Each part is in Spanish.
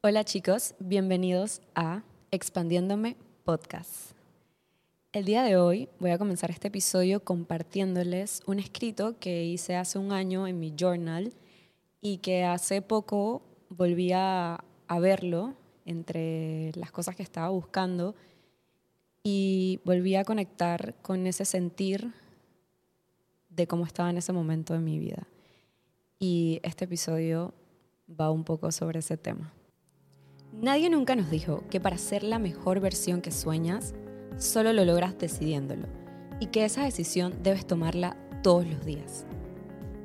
Hola chicos, bienvenidos a Expandiéndome Podcast. El día de hoy voy a comenzar este episodio compartiéndoles un escrito que hice hace un año en mi journal y que hace poco volví a, verlo entre las cosas que estaba buscando y volví a conectar con ese sentir de cómo estaba en ese momento de mi vida. Y este episodio va un poco sobre ese tema. Nadie nunca nos dijo que para ser la mejor versión que sueñas, solo lo logras decidiéndolo y que esa decisión debes tomarla todos los días.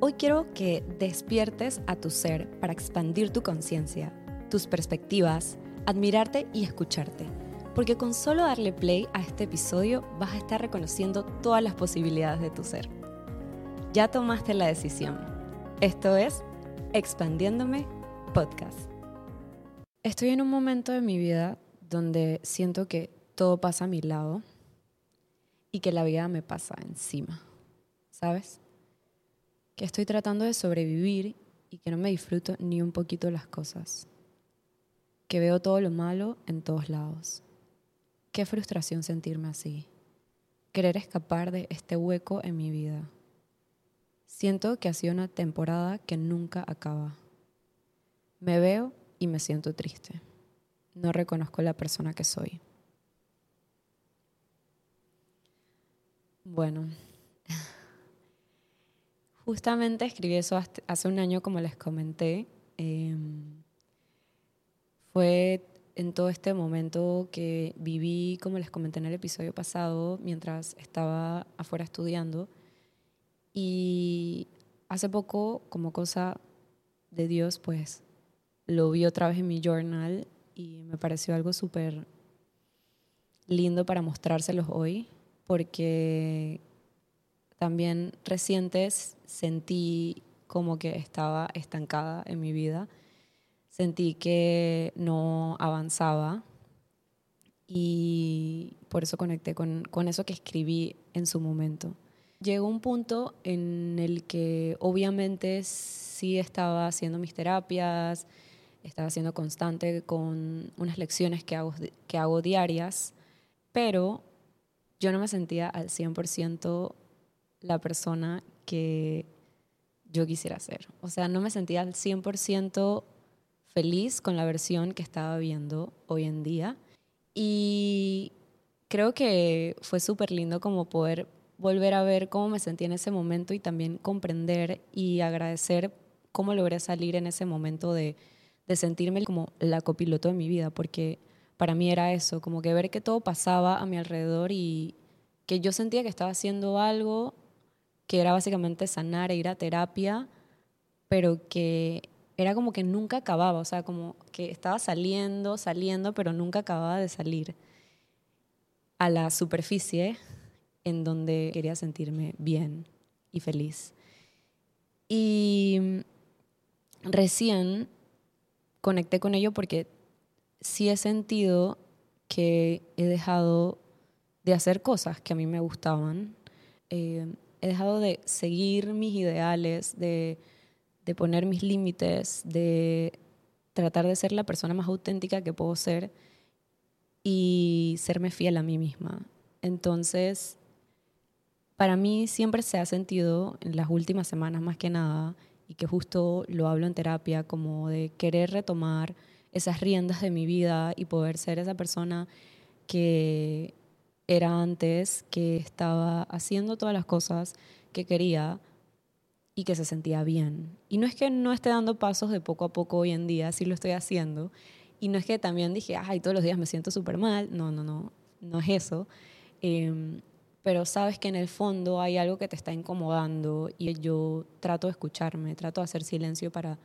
Hoy quiero que despiertes a tu ser para expandir tu conciencia, tus perspectivas, admirarte y escucharte, porque con solo darle play a este episodio vas a estar reconociendo todas las posibilidades de tu ser. Ya tomaste la decisión. Esto es Expandiéndome Podcast. Estoy en un momento de mi vida donde siento que todo pasa a mi lado y que la vida me pasa encima, ¿sabes? Que estoy tratando de sobrevivir y que no me disfruto ni un poquito las cosas. Que veo todo lo malo en todos lados. Qué frustración sentirme así. Querer escapar de este hueco en mi vida. Siento que ha sido una temporada que nunca acaba. Me veo y me siento triste. No reconozco la persona que soy. Bueno, justamente escribí eso hace un año, como les comenté. Em, fue en todo este momento que viví, como les comenté en el episodio pasado, mientras estaba afuera estudiando. Y hace poco, como cosa de Dios, pues lo vi otra vez en mi journal y me pareció algo súper lindo para mostrárselos hoy, porque también recientes sentí como que estaba estancada en mi vida, sentí que no avanzaba y por eso conecté con, con eso que escribí en su momento. Llegó un punto en el que obviamente sí estaba haciendo mis terapias, estaba siendo constante con unas lecciones que hago, que hago diarias, pero yo no me sentía al 100% la persona que yo quisiera ser. O sea, no me sentía al 100% feliz con la versión que estaba viendo hoy en día. Y creo que fue súper lindo como poder volver a ver cómo me sentía en ese momento y también comprender y agradecer cómo logré salir en ese momento de de sentirme como la copiloto de mi vida, porque para mí era eso, como que ver que todo pasaba a mi alrededor y que yo sentía que estaba haciendo algo que era básicamente sanar e ir a terapia, pero que era como que nunca acababa, o sea, como que estaba saliendo, saliendo, pero nunca acababa de salir a la superficie en donde quería sentirme bien y feliz. Y recién conecté con ello porque sí he sentido que he dejado de hacer cosas que a mí me gustaban. Eh, he dejado de seguir mis ideales, de, de poner mis límites, de tratar de ser la persona más auténtica que puedo ser y serme fiel a mí misma. Entonces, para mí siempre se ha sentido, en las últimas semanas más que nada, que justo lo hablo en terapia, como de querer retomar esas riendas de mi vida y poder ser esa persona que era antes, que estaba haciendo todas las cosas que quería y que se sentía bien. Y no es que no esté dando pasos de poco a poco hoy en día, sí lo estoy haciendo. Y no es que también dije, ay, todos los días me siento súper mal. No, no, no, no es eso. Eh, pero sabes que en el fondo hay algo que te está incomodando y yo trato de escucharme, trato de hacer silencio para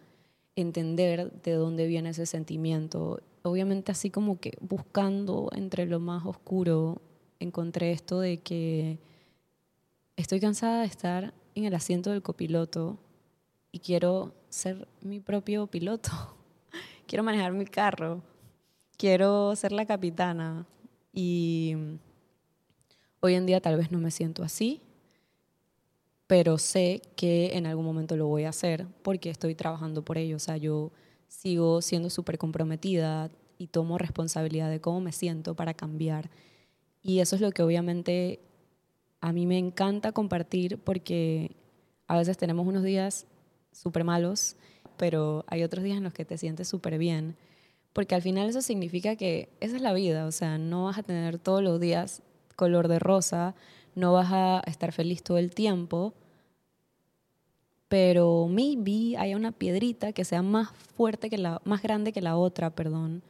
entender de dónde viene ese sentimiento. Obviamente así como que buscando entre lo más oscuro, encontré esto de que estoy cansada de estar en el asiento del copiloto y quiero ser mi propio piloto. quiero manejar mi carro. Quiero ser la capitana y Hoy en día tal vez no me siento así, pero sé que en algún momento lo voy a hacer porque estoy trabajando por ello. O sea, yo sigo siendo súper comprometida y tomo responsabilidad de cómo me siento para cambiar. Y eso es lo que obviamente a mí me encanta compartir porque a veces tenemos unos días súper malos, pero hay otros días en los que te sientes súper bien. Porque al final eso significa que esa es la vida, o sea, no vas a tener todos los días color de rosa, no vas a estar feliz todo el tiempo, pero maybe haya una piedrita que sea más fuerte que la, más grande que la otra, perdón.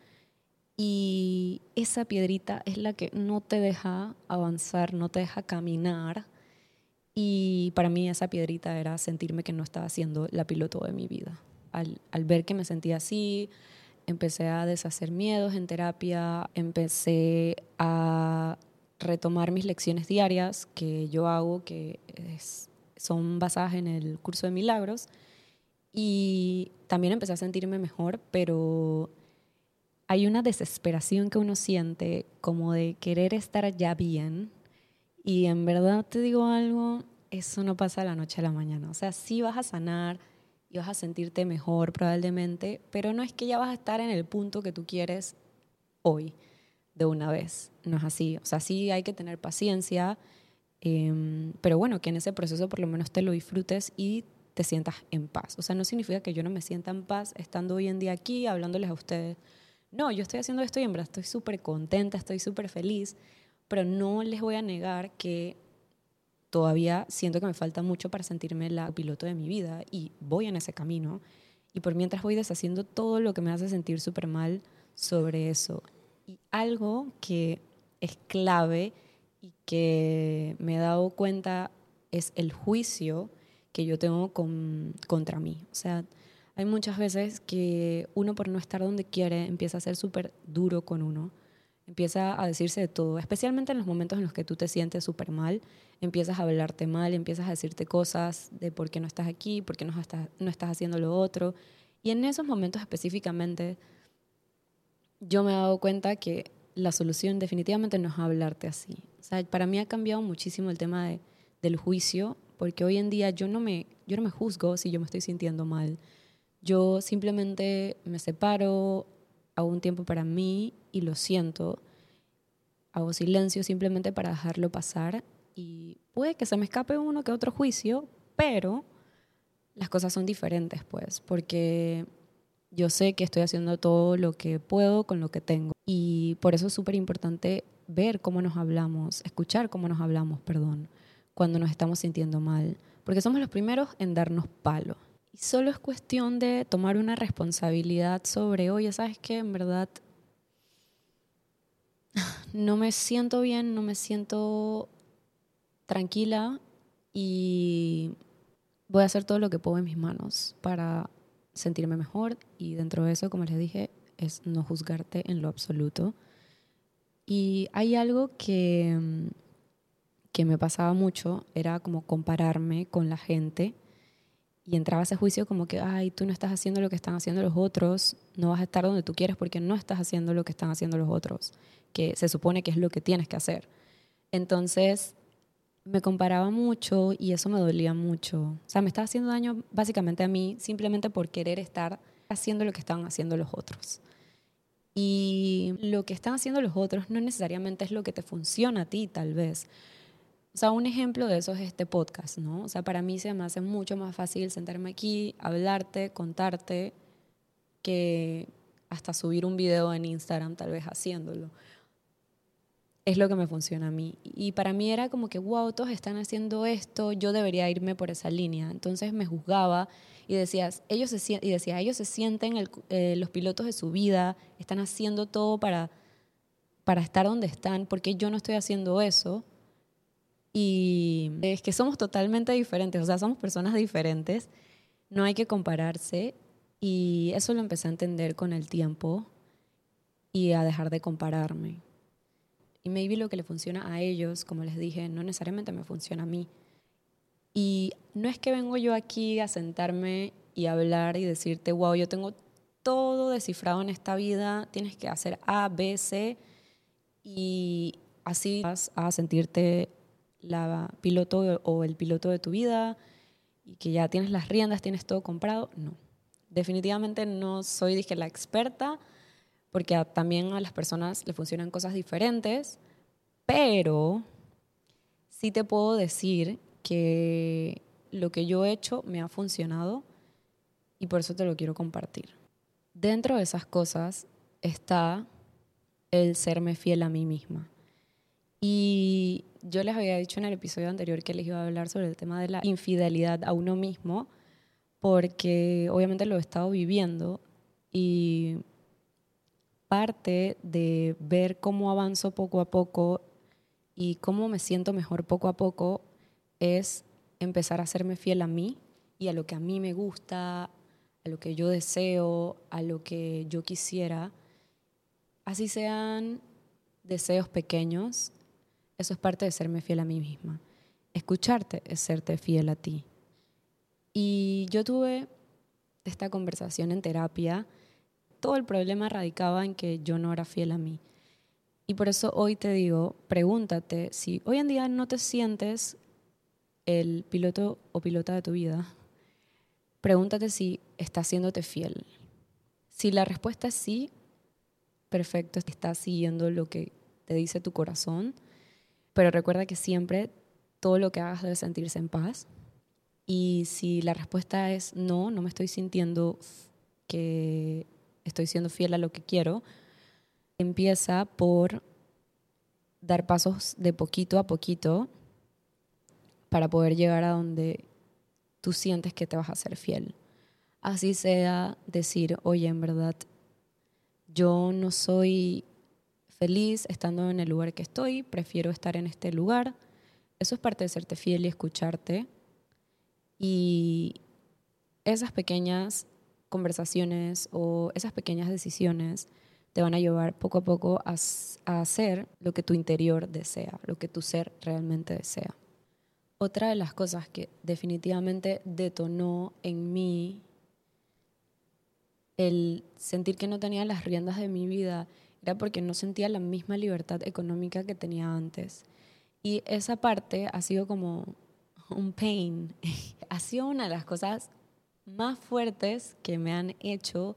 Y esa piedrita es la que no te deja avanzar, no te deja caminar. Y para mí esa piedrita era sentirme que no estaba siendo la piloto de mi vida. Al, al ver que me sentía así, empecé a deshacer miedos en terapia, empecé a retomar mis lecciones diarias que yo hago, que son basadas en el curso de milagros. Y también empecé a sentirme mejor, pero hay una desesperación que uno siente como de querer estar ya bien. Y en verdad te digo algo, eso no pasa de la noche a la mañana. O sea, sí vas a sanar y vas a sentirte mejor probablemente, pero no es que ya vas a estar en el punto que tú quieres hoy de una vez. No es así. O sea, sí hay que tener paciencia, em, pero bueno, que en ese proceso por lo menos te lo disfrutes y te sientas en paz. O sea, no significa que yo no me sienta en paz estando hoy en día aquí hablándoles a ustedes. No, yo estoy haciendo esto y en verdad estoy súper contenta, estoy súper feliz, pero no les voy a negar que todavía siento que me falta mucho para sentirme la piloto de mi vida y voy en ese camino. Y por mientras voy deshaciendo todo lo que me hace sentir súper mal sobre eso. Y algo que es clave y que me he dado cuenta es el juicio que yo tengo con, contra mí. O sea, hay muchas veces que uno por no estar donde quiere empieza a ser súper duro con uno, empieza a decirse de todo, especialmente en los momentos en los que tú te sientes súper mal, empiezas a hablarte mal, empiezas a decirte cosas de por qué no estás aquí, por qué no estás, no estás haciendo lo otro. Y en esos momentos específicamente yo me he dado cuenta que la solución definitivamente no es hablarte así. O sea, para mí ha cambiado muchísimo el tema de, del juicio, porque hoy en día yo no, me, yo no me juzgo si yo me estoy sintiendo mal. Yo simplemente me separo, hago un tiempo para mí y lo siento. Hago silencio simplemente para dejarlo pasar y puede que se me escape uno que otro juicio, pero las cosas son diferentes, pues, porque yo sé que estoy haciendo todo lo que puedo con lo que tengo. Y por eso es súper importante ver cómo nos hablamos, escuchar cómo nos hablamos, perdón, cuando nos estamos sintiendo mal. Porque somos los primeros en darnos palo. Y solo es cuestión de tomar una responsabilidad sobre, oye, ¿sabes qué? En verdad no me siento bien, no me siento tranquila y voy a hacer todo lo que puedo en mis manos para sentirme mejor y dentro de eso, como les dije, es no juzgarte en lo absoluto. Y hay algo que, mm, que me pasaba mucho, era como compararme con la gente y entraba ese juicio como que, ay, tú no estás haciendo lo que están haciendo los otros, no vas a estar donde tú quieres porque no estás haciendo lo que están haciendo los otros, que se supone que es lo que tienes que hacer. Entonces, me comparaba mucho y eso me dolía mucho. O sea, me estaba haciendo daño básicamente a mí simplemente por querer estar haciendo lo que estaban haciendo los otros. Y lo que están haciendo los otros no necesariamente es lo que te funciona a ti, tal vez. O sea, un ejemplo de eso es este podcast, ¿no? O sea, para mí se me hace mucho más fácil sentarme aquí, hablarte, contarte, que hasta subir un video en Instagram tal vez haciéndolo es lo que me funciona a mí. Y para mí era como que, wow, todos están haciendo esto, yo debería irme por esa línea. Entonces me juzgaba y, decías, ellos se, y decía, ellos se sienten eh, los pilotos de su vida, están haciendo todo para, para estar donde están, porque yo no estoy haciendo eso. Y es que somos totalmente diferentes, o sea, somos personas diferentes, no hay que compararse y eso lo empecé a entender con el tiempo y a dejar de compararme. Y maybe lo que le funciona a ellos, como les dije, no necesariamente me funciona a mí. Y no es que vengo yo aquí a sentarme y hablar y decirte, wow, yo tengo todo descifrado en esta vida, tienes que hacer A, B, C, y así vas a sentirte la piloto o el piloto de tu vida y que ya tienes las riendas, tienes todo comprado. No, definitivamente no soy, dije, la experta, porque también a las personas le funcionan cosas diferentes, pero sí te puedo decir que lo que yo he hecho me ha funcionado y por eso te lo quiero compartir. Dentro de esas cosas está el serme fiel a mí misma. Y yo les había dicho en el episodio anterior que les iba a hablar sobre el tema de la infidelidad a uno mismo, porque obviamente lo he estado viviendo y parte de ver cómo avanzo poco a poco y cómo me siento mejor poco a poco es empezar a serme fiel a mí y a lo que a mí me gusta, a lo que yo deseo, a lo que yo quisiera, así sean deseos pequeños, eso es parte de serme fiel a mí misma. Escucharte es serte fiel a ti. Y yo tuve esta conversación en terapia. Todo el problema radicaba en que yo no era fiel a mí. Y por eso hoy te digo, pregúntate si hoy en día no te sientes el piloto o pilota de tu vida, pregúntate si estás haciéndote fiel. Si la respuesta es sí, perfecto, estás siguiendo lo que te dice tu corazón, pero recuerda que siempre todo lo que hagas debe sentirse en paz. Y si la respuesta es no, no me estoy sintiendo que estoy siendo fiel a lo que quiero, empieza por dar pasos de poquito a poquito para poder llegar a donde tú sientes que te vas a ser fiel. Así sea decir, oye, en verdad, yo no soy feliz estando en el lugar que estoy, prefiero estar en este lugar. Eso es parte de serte fiel y escucharte. Y esas pequeñas conversaciones o esas pequeñas decisiones te van a llevar poco a poco a, hacer lo que tu interior desea, lo que tu ser realmente desea. Otra de las cosas que definitivamente detonó en mí el sentir que no tenía las riendas de mi vida era porque no sentía la misma libertad económica que tenía antes. Y esa parte ha sido como un pain. ha sido una de las cosas más fuertes que me han hecho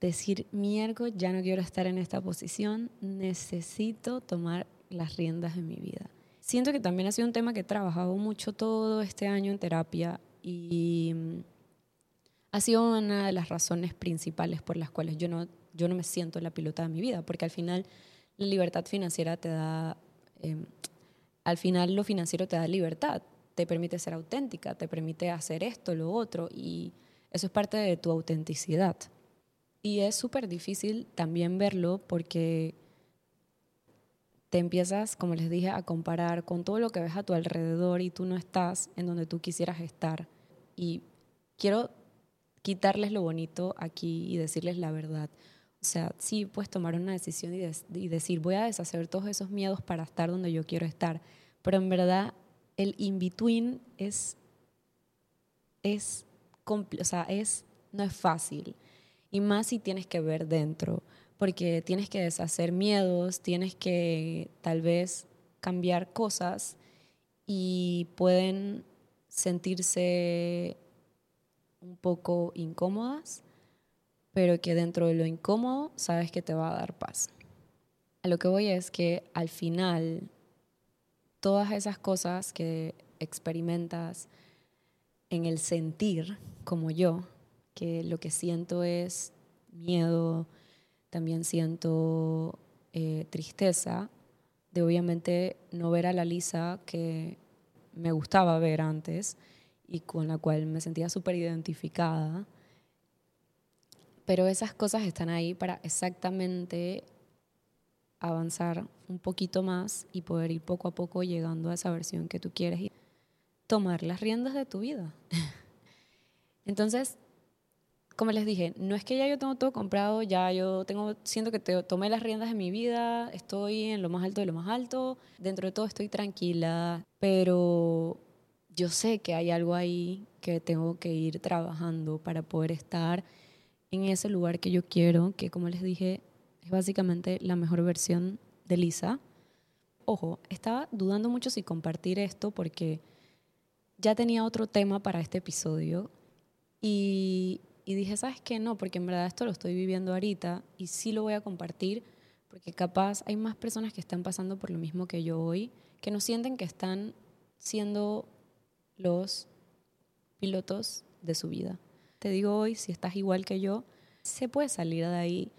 decir, miércoles, ya no quiero estar en esta posición, necesito tomar las riendas de mi vida siento que también ha sido un tema que he trabajado mucho todo este año en terapia y mm, ha sido una de las razones principales por las cuales yo no, yo no me siento la pilota de mi vida, porque al final la libertad financiera te da, em, al final lo financiero te da libertad, te permite ser auténtica, te permite hacer esto, lo otro, y eso es parte de tu autenticidad. Y es súper difícil también verlo porque te empiezas, como les dije, a comparar con todo lo que ves a tu alrededor y tú no estás en donde tú quisieras estar. Y quiero quitarles lo bonito aquí y decirles la verdad. O sea, sí puedes tomar una decisión y, decir, voy a deshacer todos esos miedos para estar donde yo quiero estar. Pero en verdad, el in-between es, es, o sea, es, no es fácil. Y más si tienes que ver dentro porque tienes que deshacer miedos, tienes que tal vez cambiar cosas y pueden sentirse un poco incómodas, pero que dentro de lo incómodo sabes que te va a dar paz. A lo que voy es que al final todas esas cosas que experimentas en el sentir, como yo, que lo que siento es miedo, también siento eh, tristeza de obviamente no ver a la Lisa que me gustaba ver antes y con la cual me sentía súper identificada. Pero esas cosas están ahí para exactamente avanzar un poquito más y poder ir poco a poco llegando a esa versión que tú quieres y tomar las riendas de tu vida. Entonces, como les dije, no es que ya yo tengo todo comprado, ya yo tengo, siento que te, tomé las riendas de mi vida, estoy en lo más alto de lo más alto, dentro de todo estoy tranquila, pero yo sé que hay algo ahí que tengo que ir trabajando para poder estar en ese lugar que yo quiero, que como les dije, es básicamente la mejor versión de Lisa. Ojo, estaba dudando mucho si compartir esto porque ya tenía otro tema para este episodio Y, y dije, ¿sabes qué? No, porque en verdad esto lo estoy viviendo ahorita y sí lo voy a compartir porque capaz hay más personas que están pasando por lo mismo que yo hoy, que no sienten que están siendo los pilotos de su vida. Te digo hoy, si estás igual que yo, se puede salir de ahí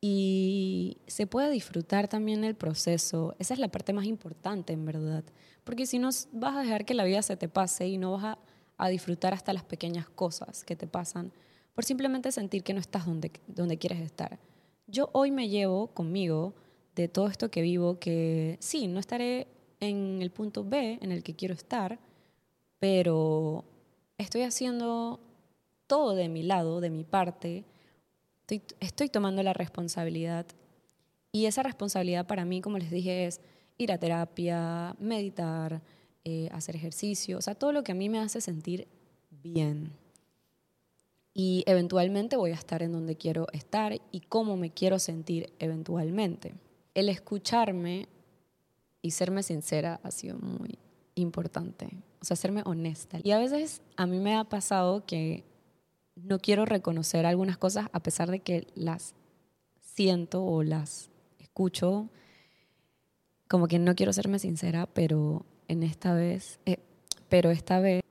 y se puede disfrutar también el proceso. Esa es la parte más importante, en verdad. Porque si no, vas a dejar que la vida se te pase y no vas a, a disfrutar hasta las pequeñas cosas que te pasan por simplemente sentir que no estás donde, donde quieres estar. Yo hoy me llevo conmigo de todo esto que vivo, que sí, no estaré en el punto B en el que quiero estar, pero estoy haciendo todo de mi lado, de mi parte, estoy, tomando la responsabilidad y esa responsabilidad para mí, como les dije, es ir a terapia, meditar, eh, hacer ejercicio, o sea, todo lo que a mí me hace sentir bien y eventualmente voy a estar en donde quiero estar y cómo me quiero sentir eventualmente. El escucharme y serme sincera ha sido muy importante, o sea, serme honesta. Y a veces a mí me ha pasado que no quiero reconocer algunas cosas a pesar de que las siento o las escucho, como que no quiero serme sincera, pero en esta vez, eh, pero esta vez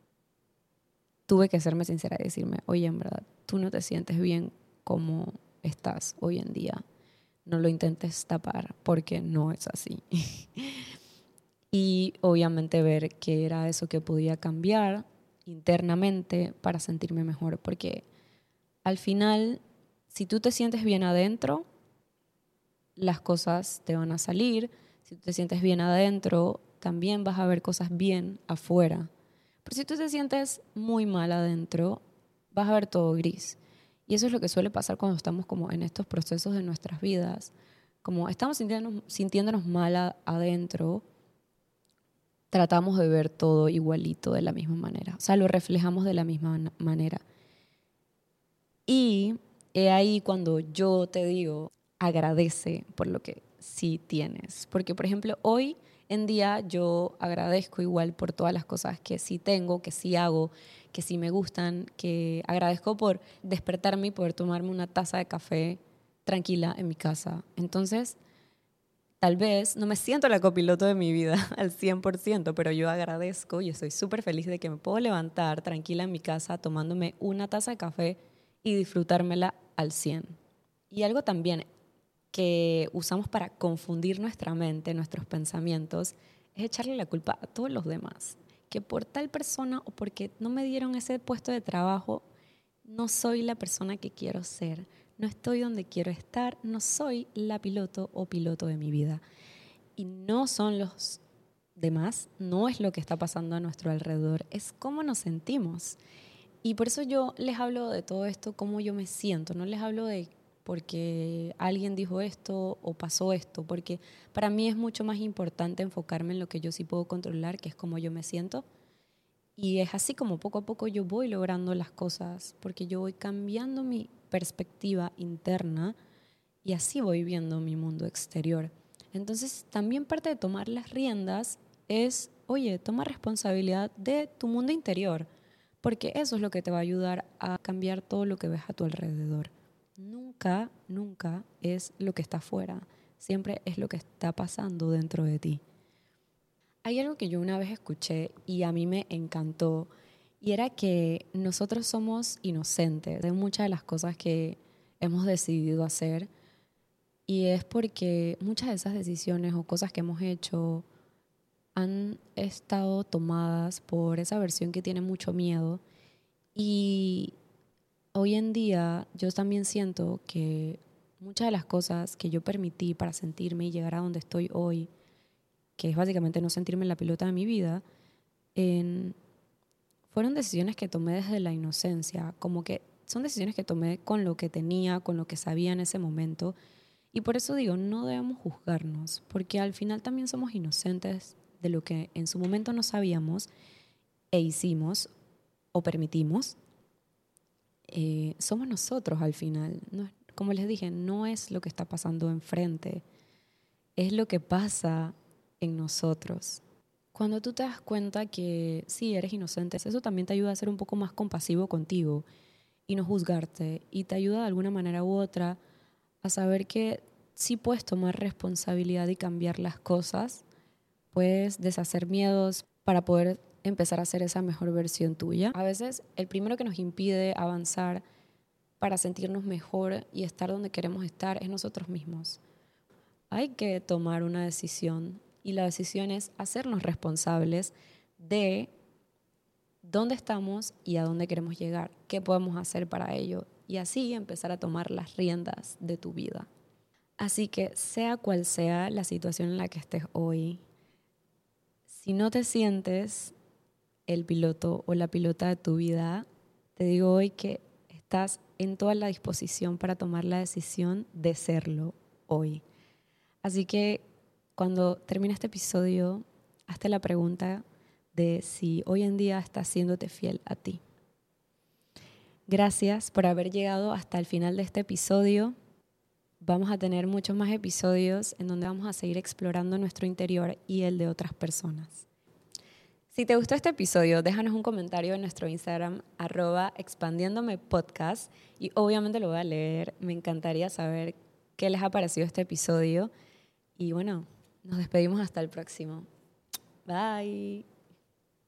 tuve que serme sincera y decirme, oye, en verdad, tú no te sientes bien como estás hoy en día. No lo intentes tapar porque no es así. y obviamente ver qué era eso que podía cambiar internamente para sentirme mejor. Porque al final, si tú te sientes bien adentro, las cosas te van a salir. Si tú te sientes bien adentro, también vas a ver cosas bien afuera. Pero si tú te sientes muy mal adentro, vas a ver todo gris. Y eso es lo que suele pasar cuando estamos como en estos procesos de nuestras vidas. Como estamos sintiéndonos, sintiéndonos mal adentro, tratamos de ver todo igualito de la misma manera. O sea, lo reflejamos de la misma manera. Y he ahí cuando yo te digo, agradece por lo que sí tienes. Porque, por ejemplo, hoy en día yo agradezco igual por todas las cosas que sí tengo, que sí hago, que sí me gustan, que agradezco por despertarme y poder tomarme una taza de café tranquila en mi casa. Entonces, tal vez no me siento la copiloto de mi vida al 100%, pero yo agradezco y estoy súper feliz de que me puedo levantar tranquila en mi casa tomándome una taza de café y disfrutármela al 100. Y algo también que usamos para confundir nuestra mente, nuestros pensamientos, es echarle la culpa a todos los demás. Que por tal persona o porque no me dieron ese puesto de trabajo, no soy la persona que quiero ser, no estoy donde quiero estar, no soy la piloto o piloto de mi vida. Y no son los demás, no es lo que está pasando a nuestro alrededor, es cómo nos sentimos. Y por eso yo les hablo de todo esto, cómo yo me siento, no les hablo de porque alguien dijo esto o pasó esto, porque para mí es mucho más importante enfocarme en lo que yo sí puedo controlar, que es cómo yo me siento. Y es así como poco a poco yo voy logrando las cosas, porque yo voy cambiando mi perspectiva interna y así voy viendo mi mundo exterior. Entonces, también parte de tomar las riendas es, oye, toma responsabilidad de tu mundo interior, porque eso es lo que te va a ayudar a cambiar todo lo que ves a tu alrededor nunca, nunca es lo que está afuera, siempre es lo que está pasando dentro de ti. Hay algo que yo una vez escuché y a mí me encantó y era que nosotros somos inocentes de muchas de las cosas que hemos decidido hacer. Y es porque muchas de esas decisiones o cosas que hemos hecho han estado tomadas por esa versión que tiene mucho miedo. Y hoy en día yo también siento que muchas de las cosas que yo permití para sentirme y llegar a donde estoy hoy, que es básicamente no sentirme en la pelota de mi vida, fueron decisiones que tomé desde la inocencia, como que son decisiones que tomé con lo que tenía, con lo que sabía en ese momento. Y por eso digo, no debemos juzgarnos, porque al final también somos inocentes de lo que en su momento no sabíamos e hicimos o permitimos eh, somos nosotros al final. como les dije, no es lo que está pasando enfrente, es lo que pasa en nosotros. Cuando tú te das cuenta que sí, eres inocente, eso también te ayuda a ser un poco más compasivo contigo y no juzgarte y te ayuda de alguna manera u otra a saber que sí puedes tomar responsabilidad y cambiar las cosas, puedes deshacer miedos para poder empezar a ser esa mejor versión tuya. A veces el primero que nos impide avanzar para sentirnos mejor y estar donde queremos estar es nosotros mismos. Hay que tomar una decisión y la decisión es hacernos responsables de dónde estamos y a dónde queremos llegar, qué podemos hacer para ello y así empezar a tomar las riendas de tu vida. Así que sea cual sea la situación en la que estés hoy, si no te sientes el piloto o la pilota de tu vida, te digo hoy que estás en toda la disposición para tomar la decisión de serlo hoy. Así que cuando termine este episodio, hazte la pregunta de si hoy en día estás siéndote fiel a ti. Gracias por haber llegado hasta el final de este episodio. Vamos a tener muchos más episodios en donde vamos a seguir explorando nuestro interior y el de otras personas. Si te gustó este episodio, déjanos un comentario en nuestro Instagram, arroba expandiéndome podcast, y obviamente lo voy a leer. Me encantaría saber qué les ha parecido este episodio. Y bueno, nos despedimos hasta el próximo. Bye.